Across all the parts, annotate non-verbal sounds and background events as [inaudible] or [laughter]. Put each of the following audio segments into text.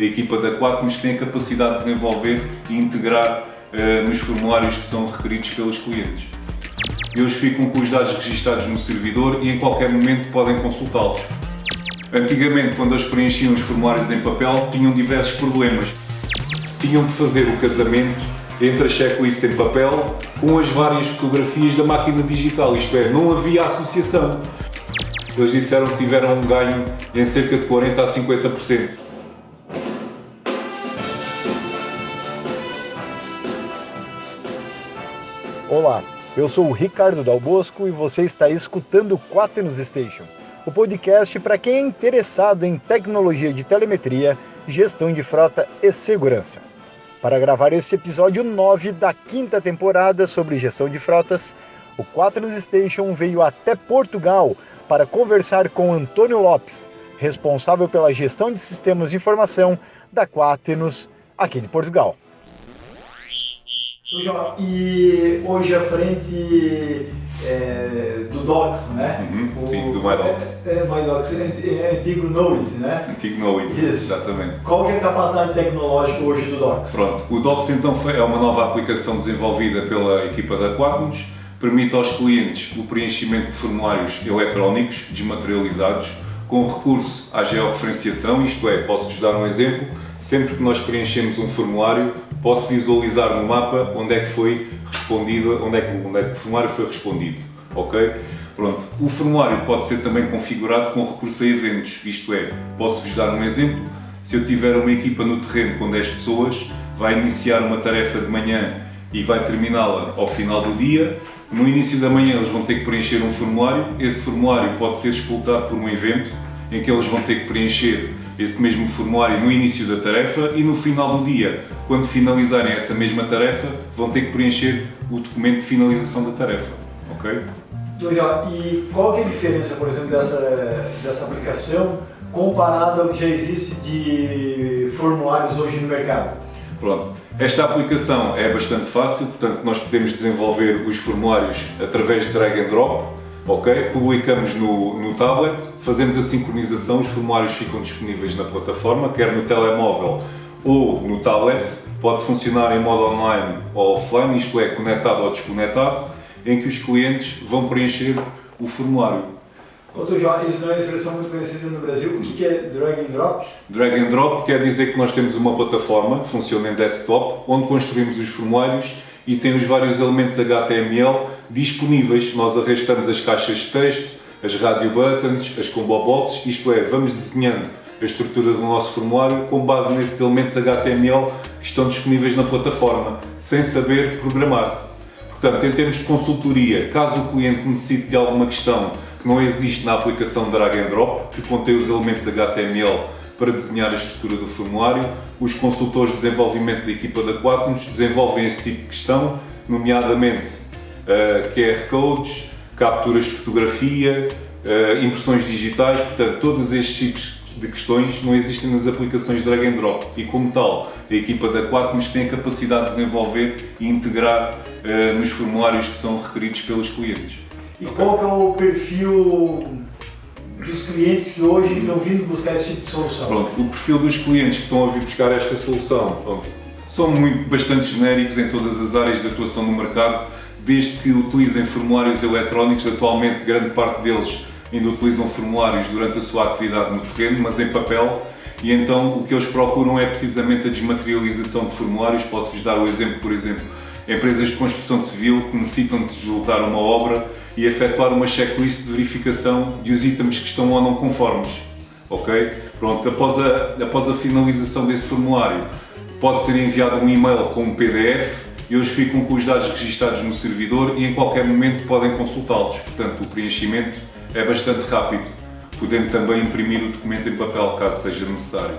a equipa da Quatmos tem a capacidade de desenvolver e integrar uh, nos formulários que são requeridos pelos clientes. Eles ficam com os dados registados no servidor e em qualquer momento podem consultá-los. Antigamente, quando eles preenchiam os formulários em papel, tinham diversos problemas. Tinham de fazer o casamento entre a checklist em papel com as várias fotografias da máquina digital, isto é, não havia associação. Eles disseram que tiveram um ganho em cerca de 40 a 50%. Olá, eu sou o Ricardo Dal Bosco e você está escutando Quaternos Station, o podcast para quem é interessado em tecnologia de telemetria, gestão de frota e segurança. Para gravar este episódio 9 da quinta temporada sobre gestão de frotas, o Quaternos Station veio até Portugal para conversar com Antônio Lopes, responsável pela gestão de sistemas de informação da Quaternos aqui de Portugal. E hoje à frente é, do Docs, né? Uhum, o, sim, do MyDocs. É, é, MyDocs, é, antigo Knowit, né? Antigo Knowit, Isso. exatamente. Qual é a capacidade tecnológica hoje do Docs? Pronto, o Docs então é uma nova aplicação desenvolvida pela equipa da Quatmos, permite aos clientes o preenchimento de formulários eletrónicos desmaterializados com recurso à georreferenciação, isto é, posso-vos dar um exemplo, sempre que nós preenchemos um formulário, posso visualizar no mapa onde é que foi respondido, onde é que, onde é que o formulário foi respondido, ok? Pronto, o formulário pode ser também configurado com recurso a eventos, isto é, posso-vos dar um exemplo, se eu tiver uma equipa no terreno com 10 pessoas, vai iniciar uma tarefa de manhã e vai terminá-la ao final do dia, no início da manhã eles vão ter que preencher um formulário, esse formulário pode ser expultado por um evento em que eles vão ter que preencher esse mesmo formulário no início da tarefa e no final do dia, quando finalizarem essa mesma tarefa, vão ter que preencher o documento de finalização da tarefa. Ok? E qual é a diferença, por exemplo, dessa, dessa aplicação comparada ao que já existe de formulários hoje no mercado? Pronto. Esta aplicação é bastante fácil, portanto, nós podemos desenvolver os formulários através de drag and drop, ok? Publicamos no, no tablet, fazemos a sincronização, os formulários ficam disponíveis na plataforma, quer no telemóvel ou no tablet, pode funcionar em modo online ou offline, isto é, conectado ou desconectado, em que os clientes vão preencher o formulário. Outro João, isso não é uma expressão muito conhecida no Brasil. O que é drag and drop? Drag and drop quer dizer que nós temos uma plataforma, funciona em desktop, onde construímos os formulários e tem os vários elementos HTML disponíveis. Nós arrastamos as caixas de texto, as radio buttons, as combo boxes, isto é, vamos desenhando a estrutura do nosso formulário com base nesses elementos HTML que estão disponíveis na plataforma, sem saber programar. Portanto, em termos de consultoria, caso o cliente necessite de alguma questão que não existe na aplicação Drag and Drop, que contém os elementos HTML para desenhar a estrutura do formulário. Os consultores de desenvolvimento da equipa da Quaternos desenvolvem esse tipo de questão, nomeadamente uh, eh, QR codes, capturas de fotografia, uh, impressões digitais, portanto, todos estes tipos de questões não existem nas aplicações drag and drop e, como tal, a equipa da Quatmos tem a capacidade de desenvolver e integrar uh, nos formulários que são requeridos pelos clientes. E qual que é o perfil dos clientes que hoje estão vindo buscar esse tipo de solução? Pronto, o perfil dos clientes que estão a vir buscar esta solução pronto, são muito, bastante genéricos em todas as áreas de atuação no mercado, desde que utilizem formulários eletrónicos, atualmente grande parte deles ainda utilizam formulários durante a sua atividade no terreno, mas em papel, e então o que eles procuram é precisamente a desmaterialização de formulários. Posso-vos dar o exemplo, por exemplo, empresas de construção civil que necessitam de deslocar uma obra e efetuar uma checklist de verificação de os itens que estão ou não conformes. Ok? Pronto, após a, após a finalização desse formulário, pode ser enviado um e-mail com um PDF e eles ficam com os dados registados no servidor e em qualquer momento podem consultá-los. Portanto, o preenchimento é bastante rápido, podendo também imprimir o documento em papel caso seja necessário.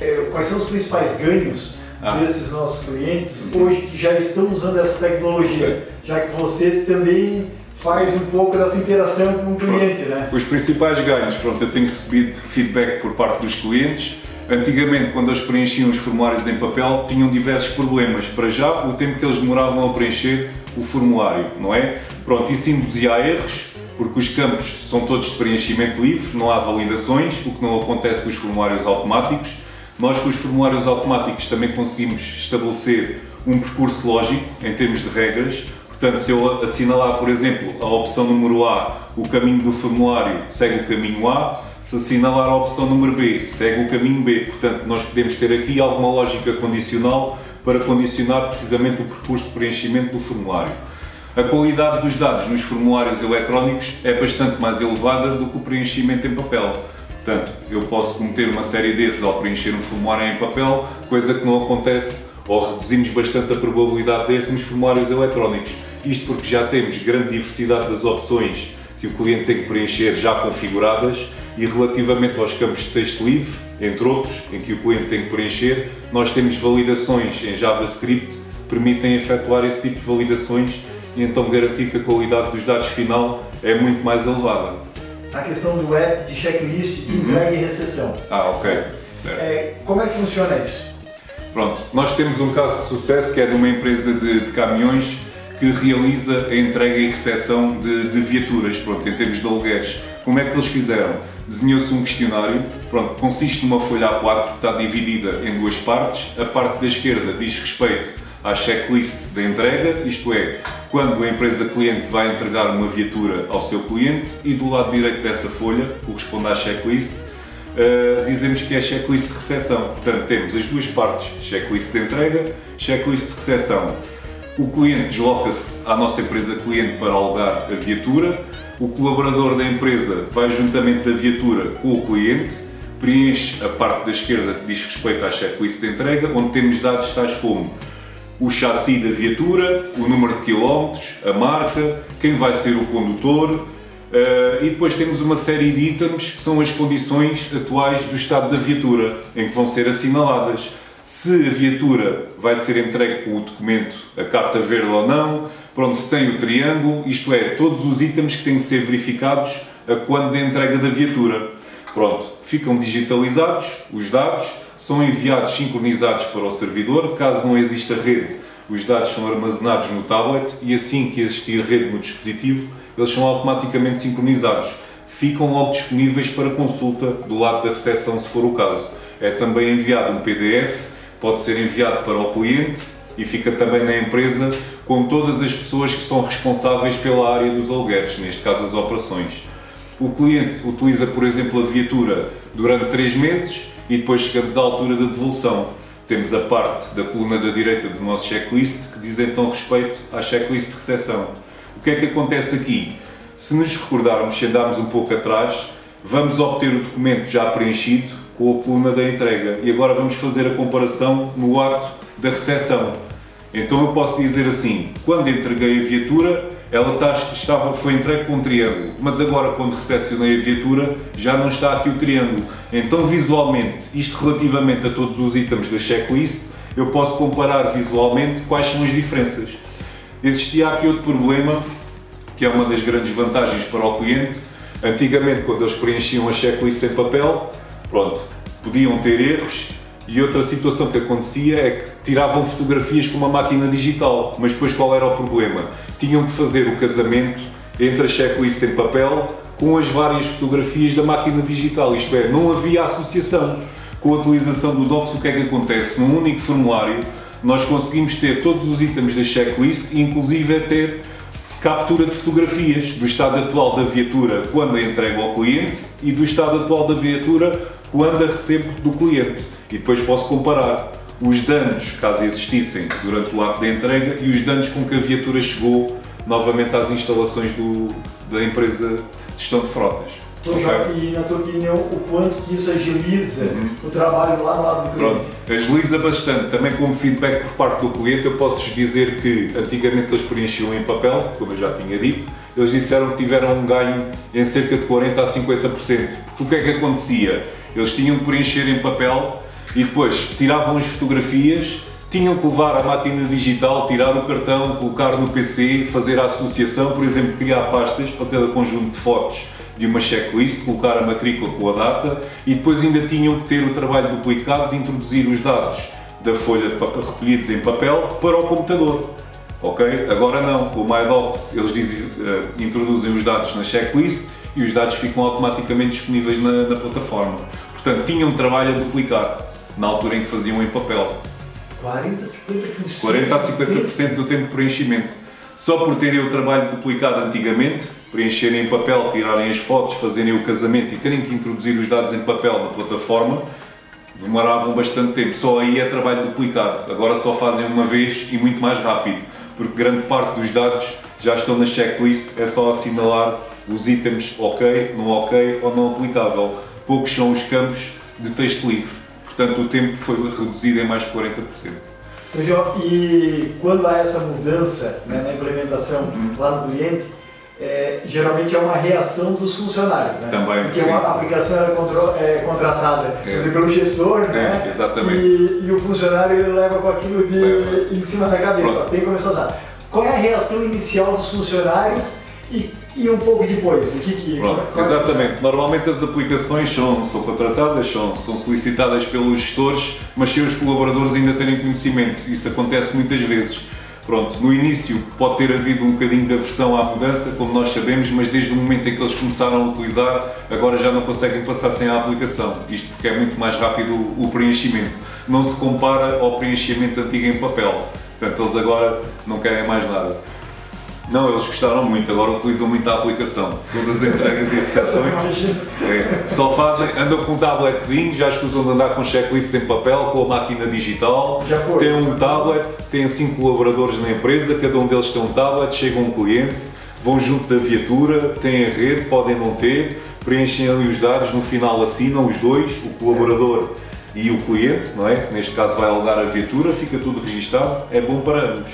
É, quais são os principais ganhos ah. desses nossos clientes hoje que já estão usando essa tecnologia? Já que você também faz um pouco dessa interação com o cliente, né? Os principais ganhos, pronto, eu tenho recebido feedback por parte dos clientes. Antigamente, quando eles preenchiam os formulários em papel, tinham diversos problemas. Para já, o tempo que eles demoravam a preencher o formulário, não é? Pronto, isso induzia erros, porque os campos são todos de preenchimento livre, não há validações, o que não acontece com os formulários automáticos. Nós, com os formulários automáticos, também conseguimos estabelecer um percurso lógico em termos de regras. Portanto, se eu assinalar, por exemplo, a opção número A, o caminho do formulário segue o caminho A, se assinalar a opção número B, segue o caminho B. Portanto, nós podemos ter aqui alguma lógica condicional para condicionar precisamente o percurso de preenchimento do formulário. A qualidade dos dados nos formulários eletrónicos é bastante mais elevada do que o preenchimento em papel. Portanto, eu posso cometer uma série de erros ao preencher um formulário em papel, coisa que não acontece ou reduzimos bastante a probabilidade de erro nos formulários eletrónicos. Isto porque já temos grande diversidade das opções que o cliente tem que preencher já configuradas e relativamente aos campos de texto livre, entre outros, em que o cliente tem que preencher, nós temos validações em JavaScript que permitem efetuar esse tipo de validações e então garantir que a qualidade dos dados final é muito mais elevada. A questão do app de checklist, uhum. entrega e recessão. Ah, ok. É, como é que funciona isso? Pronto, nós temos um caso de sucesso que é de uma empresa de, de caminhões que realiza a entrega e recepção de, de, viaturas, pronto, em termos de alugueres. Como é que eles fizeram? Desenhou-se um questionário, pronto, consiste numa folha A4 que está dividida em duas partes. A parte da esquerda diz respeito à checklist da entrega, isto é, quando a empresa cliente vai entregar uma viatura ao seu cliente e do lado direito dessa folha, corresponde à checklist, uh, dizemos que é checklist de recepção. Portanto, temos as duas partes, checklist de entrega, checklist de recepção. O cliente desloca-se à nossa empresa cliente para alugar a viatura, o colaborador da empresa vai juntamente da viatura com o cliente, preenche a parte da esquerda que diz respeito à checklist de entrega, onde temos dados tais como o chassi da viatura, o número de quilómetros, a marca, quem vai ser o condutor uh, e depois temos uma série de itens que são as condições atuais do estado da viatura, em que vão ser assinaladas. Se a viatura vai ser entregue com o documento, a carta verde ou não, pronto, se tem o triângulo, isto é, todos os itens que têm que ser verificados a quando da entrega da viatura. Pronto, ficam digitalizados os dados são enviados sincronizados para o servidor. Caso não exista rede, os dados são armazenados no tablet e assim que existir rede no dispositivo, eles são automaticamente sincronizados. Ficam logo disponíveis para consulta do lado da recepção, se for o caso. É também enviado um PDF, pode ser enviado para o cliente e fica também na empresa com todas as pessoas que são responsáveis pela área dos alugueres, neste caso as operações. O cliente utiliza, por exemplo, a viatura durante 3 meses e depois chegamos à altura da devolução. Temos a parte da coluna da direita do nosso checklist que diz então respeito à checklist de recepção. O que é que acontece aqui? Se nos recordarmos, se andarmos um pouco atrás, vamos obter o documento já preenchido com a coluna da entrega e agora vamos fazer a comparação no ato da recepção. Então eu posso dizer assim, quando entreguei a viatura, ela está, estava, foi entregue com um triângulo, mas agora quando recepcionei a viatura já não está aqui o triângulo. Então visualmente, isto relativamente a todos os itens da checklist, eu posso comparar visualmente quais são as diferenças. Existia aqui outro problema, que é uma das grandes vantagens para o cliente. Antigamente, quando eles preenchiam a checklist em papel, pronto, podiam ter erros e outra situação que acontecia é que tiravam fotografias com uma máquina digital, mas depois qual era o problema? Tinham que fazer o casamento entre a checklist em papel com as várias fotografias da máquina digital, isto é, não havia associação. Com a utilização do Docs, o que é que acontece? Num único formulário, nós conseguimos ter todos os itens da checklist inclusive, ter captura de fotografias do estado atual da viatura quando a entrega ao cliente e do estado atual da viatura quando a recebo do cliente. E depois posso comparar os danos, caso existissem, durante o ato da entrega e os danos com que a viatura chegou novamente às instalações do, da empresa de gestão de frotas. Então, já, e na tua opinião, o quanto que isso agiliza uhum. o trabalho lá no lado do cliente? Pronto, agiliza bastante. Também como feedback por parte do cliente, eu posso dizer que antigamente eles preenchiam em papel, como eu já tinha dito, eles disseram que tiveram um ganho em cerca de 40% a 50%. Porque o que é que acontecia? Eles tinham que preencher em papel e depois tiravam as fotografias, tinham que levar a máquina digital, tirar o cartão, colocar no PC, fazer a associação, por exemplo, criar pastas para cada conjunto de fotos de uma checklist, colocar a matrícula com a data e depois ainda tinham que ter o trabalho duplicado de introduzir os dados da folha de papel, recolhidos em papel para o computador. Ok? Agora não, com o MyDocs eles dizem, uh, introduzem os dados na checklist e os dados ficam automaticamente disponíveis na, na plataforma. Portanto, tinham trabalho a duplicar. Na altura em que faziam em papel. 40 a 50%? 40 a 50% do tempo de preenchimento. Só por terem o trabalho duplicado antigamente, preencherem em papel, tirarem as fotos, fazerem o casamento e terem que introduzir os dados em papel na plataforma, demoravam bastante tempo. Só aí é trabalho duplicado. Agora só fazem uma vez e muito mais rápido, porque grande parte dos dados já estão na checklist, é só assinalar os itens ok, não ok ou não aplicável. Poucos são os campos de texto livre. Portanto, o tempo foi reduzido em mais de 40%. E quando há essa mudança né, na implementação uhum. lá no cliente, é, geralmente é uma reação dos funcionários, né? Também, Porque sim. a aplicação é, contro, é contratada é. Dizer, pelo gestor, sim, né? Exatamente. E, e, o funcionário ele leva com aquilo de, em cima da cabeça, ó, tem que começar a usar. Qual é a reação inicial dos funcionários e e um pouco depois, o que que... Pronto, exatamente. Normalmente as aplicações são, são contratadas, são, são solicitadas pelos gestores, mas sem os colaboradores ainda terem conhecimento. Isso acontece muitas vezes. Pronto, no início pode ter havido um bocadinho de aversão à mudança, como nós sabemos, mas desde o momento em que eles começaram a utilizar, agora já não conseguem passar sem a aplicação. Isto porque é muito mais rápido o preenchimento. Não se compara ao preenchimento antigo em papel. Portanto, eles agora não querem mais nada. Não, eles gostaram muito, agora utilizam muito a aplicação. Todas as entregas e recepções. É, só fazem, andam com um tabletzinho, já escusam de andar com checklists em papel, com a máquina digital. Já foi. Tem um tablet, têm cinco colaboradores na empresa, cada um deles tem um tablet, chega um cliente, vão junto da viatura, têm a rede, podem não ter, preenchem ali os dados, no final assinam os dois, o colaborador e o cliente, não é? Neste caso vai alugar a viatura, fica tudo registado, é bom para ambos.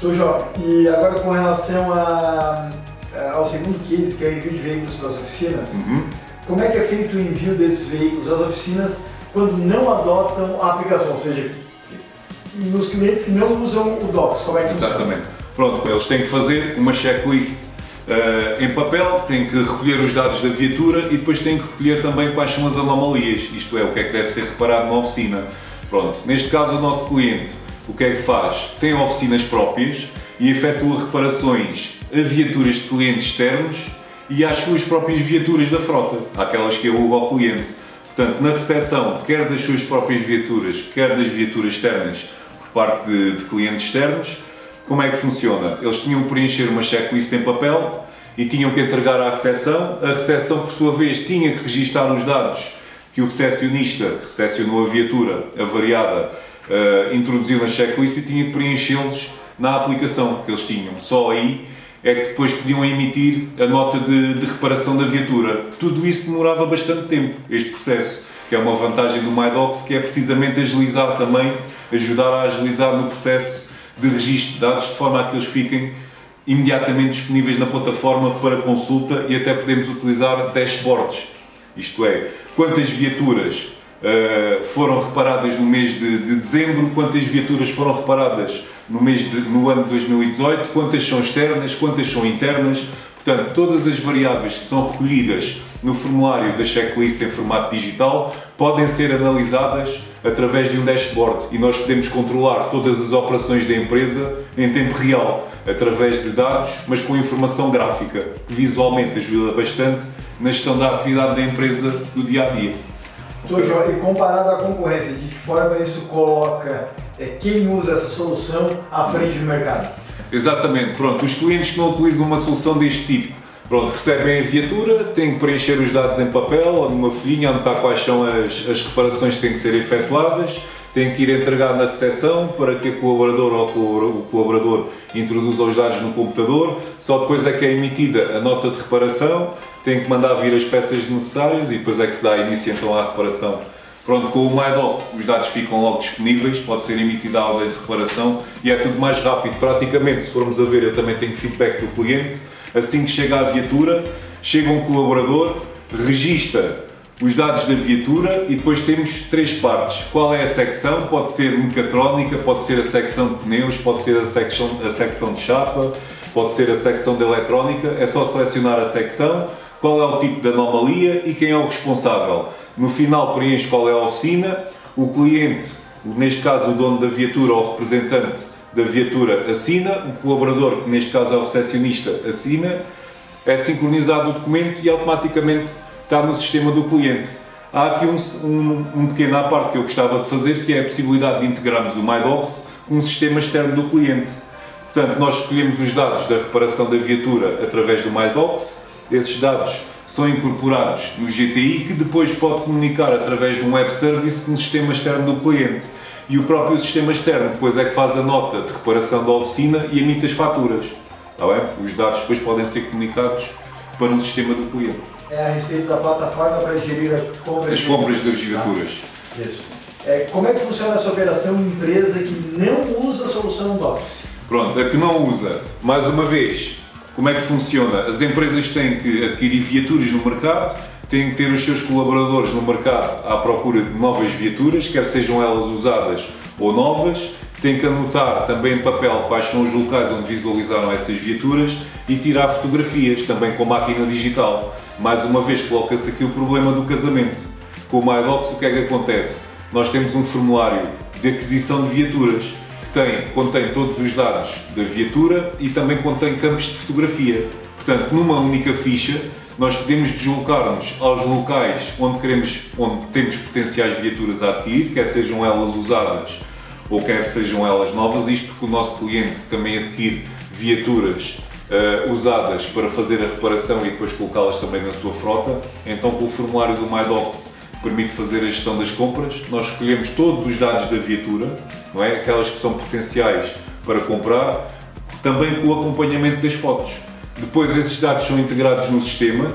Tô Jó, e agora com relação a, ao segundo case, que é o envio de veículos para as oficinas, uhum. como é que é feito o envio desses veículos às oficinas quando não adotam a aplicação, ou seja, nos clientes que não usam o Docs, como é que Exatamente. funciona? Pronto, eles têm que fazer uma checklist uh, em papel, têm que recolher os dados da viatura e depois têm que recolher também quais são as anomalias, isto é, o que é que deve ser reparado na oficina. Pronto, neste caso o nosso cliente o que é que faz? Tem oficinas próprias e efetua reparações a viaturas de clientes externos e às suas próprias viaturas da frota, aquelas que aluga ao cliente. Portanto, na recepção, quer das suas próprias viaturas, quer das viaturas externas, por parte de, de clientes externos, como é que funciona? Eles tinham que preencher uma checklist em papel e tinham que entregar à recepção. A recepção, por sua vez, tinha que registar os dados que o recepcionista que recepcionou a viatura avariada uh, introduziu na checklist e tinha que preenchê-los na aplicação que eles tinham. Só aí é que depois podiam emitir a nota de, de, reparação da viatura. Tudo isso demorava bastante tempo, este processo, que é uma vantagem do MyDocs, que é precisamente agilizar também, ajudar a agilizar no processo de registro de dados, de forma a que eles fiquem imediatamente disponíveis na plataforma para consulta e até podemos utilizar dashboards. Isto é, quantas viaturas uh, foram reparadas no mês de, de, dezembro, quantas viaturas foram reparadas no, mês de, no ano de 2018, quantas são externas, quantas são internas. Portanto, todas as variáveis que são recolhidas no formulário da checklist em formato digital podem ser analisadas através de um dashboard e nós podemos controlar todas as operações da empresa em tempo real, através de dados, mas com informação gráfica, que visualmente ajuda bastante na gestão da atividade da empresa do dia a dia. E comparado à concorrência, de que forma isso coloca é, quem usa essa solução à frente do mercado? Exatamente, pronto, os clientes que não utilizam uma solução deste tipo, pronto, recebem a viatura, têm que preencher os dados em papel ou numa folhinha onde está quais são as, as reparações que têm que ser efetuadas, têm que ir entregar na recepção para que o colaborador ou o colaborador introduza os dados no computador, só depois é que é emitida a nota de reparação tem que mandar vir as peças necessárias e depois é que se dá início então à reparação. Pronto, com o MyDocs os dados ficam logo disponíveis, pode ser emitida a ordem de reparação e é tudo mais rápido. Praticamente, se formos a ver, eu também tenho feedback do cliente. Assim que chega a viatura, chega um colaborador, registra os dados da viatura e depois temos três partes. Qual é a secção? Pode ser mecatrónica, pode ser a secção de pneus, pode ser a secção, a secção de chapa, pode ser a secção de eletrónica. É só selecionar a secção qual é o tipo de anomalia e quem é o responsável. No final preenche qual é a oficina, o cliente, neste caso o dono da viatura ou o representante da viatura assina, o colaborador, que neste caso é o recepcionista, assina, é sincronizado o documento e automaticamente está no sistema do cliente. Há aqui um, um, um pequeno à parte que eu gostava de fazer, que é a possibilidade de integrarmos o MyDocs com um sistema externo do cliente. Portanto, nós escolhemos os dados da reparação da viatura através do MyDocs, esses dados são incorporados no GTI, que depois pode comunicar através de um web service com o sistema externo do cliente. E o próprio sistema externo depois é que faz a nota de reparação da oficina e emite as faturas. Está bem? Os dados depois podem ser comunicados para o sistema do cliente. É a respeito da plataforma para gerir a compra as compras das viaturas. Tá? Isso. É, como é que funciona essa operação empresa que não usa a solução Docs? Pronto, a que não usa, mais uma vez, como é que funciona? As empresas têm que adquirir viaturas no mercado, têm que ter os seus colaboradores no mercado à procura de novas viaturas, quer sejam elas usadas ou novas, têm que anotar também em papel quais são os locais onde visualizaram essas viaturas e tirar fotografias também com máquina digital. Mais uma vez coloca-se aqui o problema do casamento. Com o MyDocs o que é que acontece? Nós temos um formulário de aquisição de viaturas tem, contém todos os dados da viatura e também contém campos de fotografia. Portanto, numa única ficha, nós podemos deslocar-nos aos locais onde queremos, onde temos potenciais viaturas a adquirir, quer sejam elas usadas ou quer sejam elas novas, isto porque o nosso cliente também adquire viaturas uh, usadas para fazer a reparação e depois colocá-las também na sua frota. Então, com o formulário do MyDocs permite fazer a gestão das compras. Nós escolhemos todos os dados da viatura, não é? Aquelas que são potenciais para comprar, também com o acompanhamento das fotos. Depois esses dados são integrados no sistema,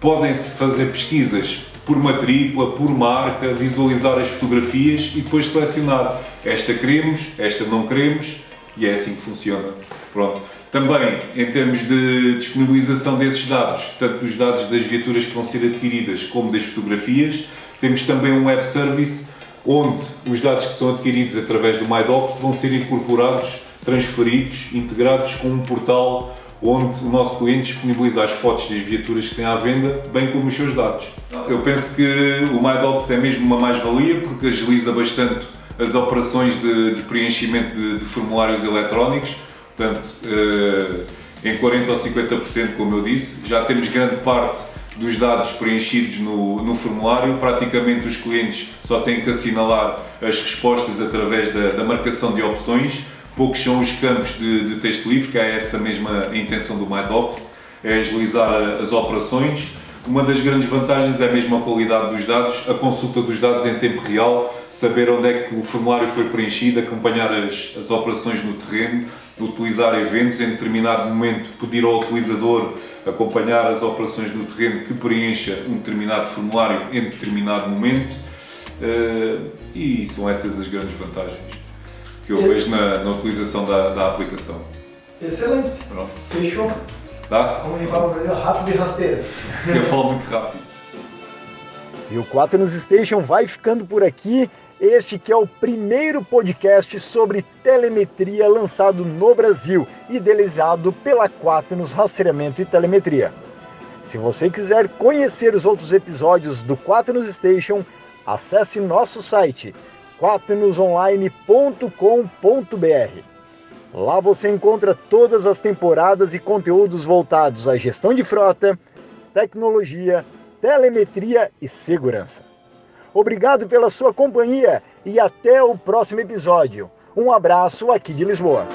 podem-se fazer pesquisas por matrícula, por marca, visualizar as fotografias e depois selecionar esta queremos, esta não queremos e é assim que funciona. Pronto. Também, em termos de disponibilização desses dados, tanto dos dados das viaturas que vão ser adquiridas como das fotografias, temos também um web service onde os dados que são adquiridos através do MyDocs vão ser incorporados, transferidos, integrados com um portal onde o nosso cliente disponibiliza as fotos das viaturas que tem à venda, bem como os seus dados. Eu penso que o MyDocs é mesmo uma mais-valia porque agiliza bastante as operações de, de preenchimento de, de, formulários eletrónicos, portanto, eh, em 40 ou 50%, como eu disse, já temos grande parte dos dados preenchidos no, no, formulário, praticamente os clientes só têm que assinalar as respostas através da, da marcação de opções. Poucos são os campos de, de, texto livre, que é essa mesma intenção do MyDocs, é agilizar as operações. Uma das grandes vantagens é a qualidade dos dados, a consulta dos dados em tempo real, saber onde é que o formulário foi preenchido, acompanhar as, as operações no terreno, utilizar eventos, em determinado momento pedir ao utilizador acompanhar as operações no terreno que preencha um determinado formulário em determinado momento eh, e são essas as grandes vantagens que eu vejo na, na utilização da, da, aplicação. Excelente. Pronto. Fechou. Tá? Como ele fala no rápido e rasteiro. [laughs] Eu falo muito rápido. E o Quaternos Station vai ficando por aqui. Este que é o primeiro podcast sobre telemetria lançado no Brasil, idealizado pela Quaternos Rastreamento e Telemetria. Se você quiser conhecer os outros episódios do Quaternos Station, acesse nosso site quaternosonline.com.br. Lá você encontra todas as temporadas e conteúdos voltados à gestão de frota, tecnologia, telemetria e segurança. Obrigado pela sua companhia e até o próximo episódio. Um abraço aqui de Lisboa.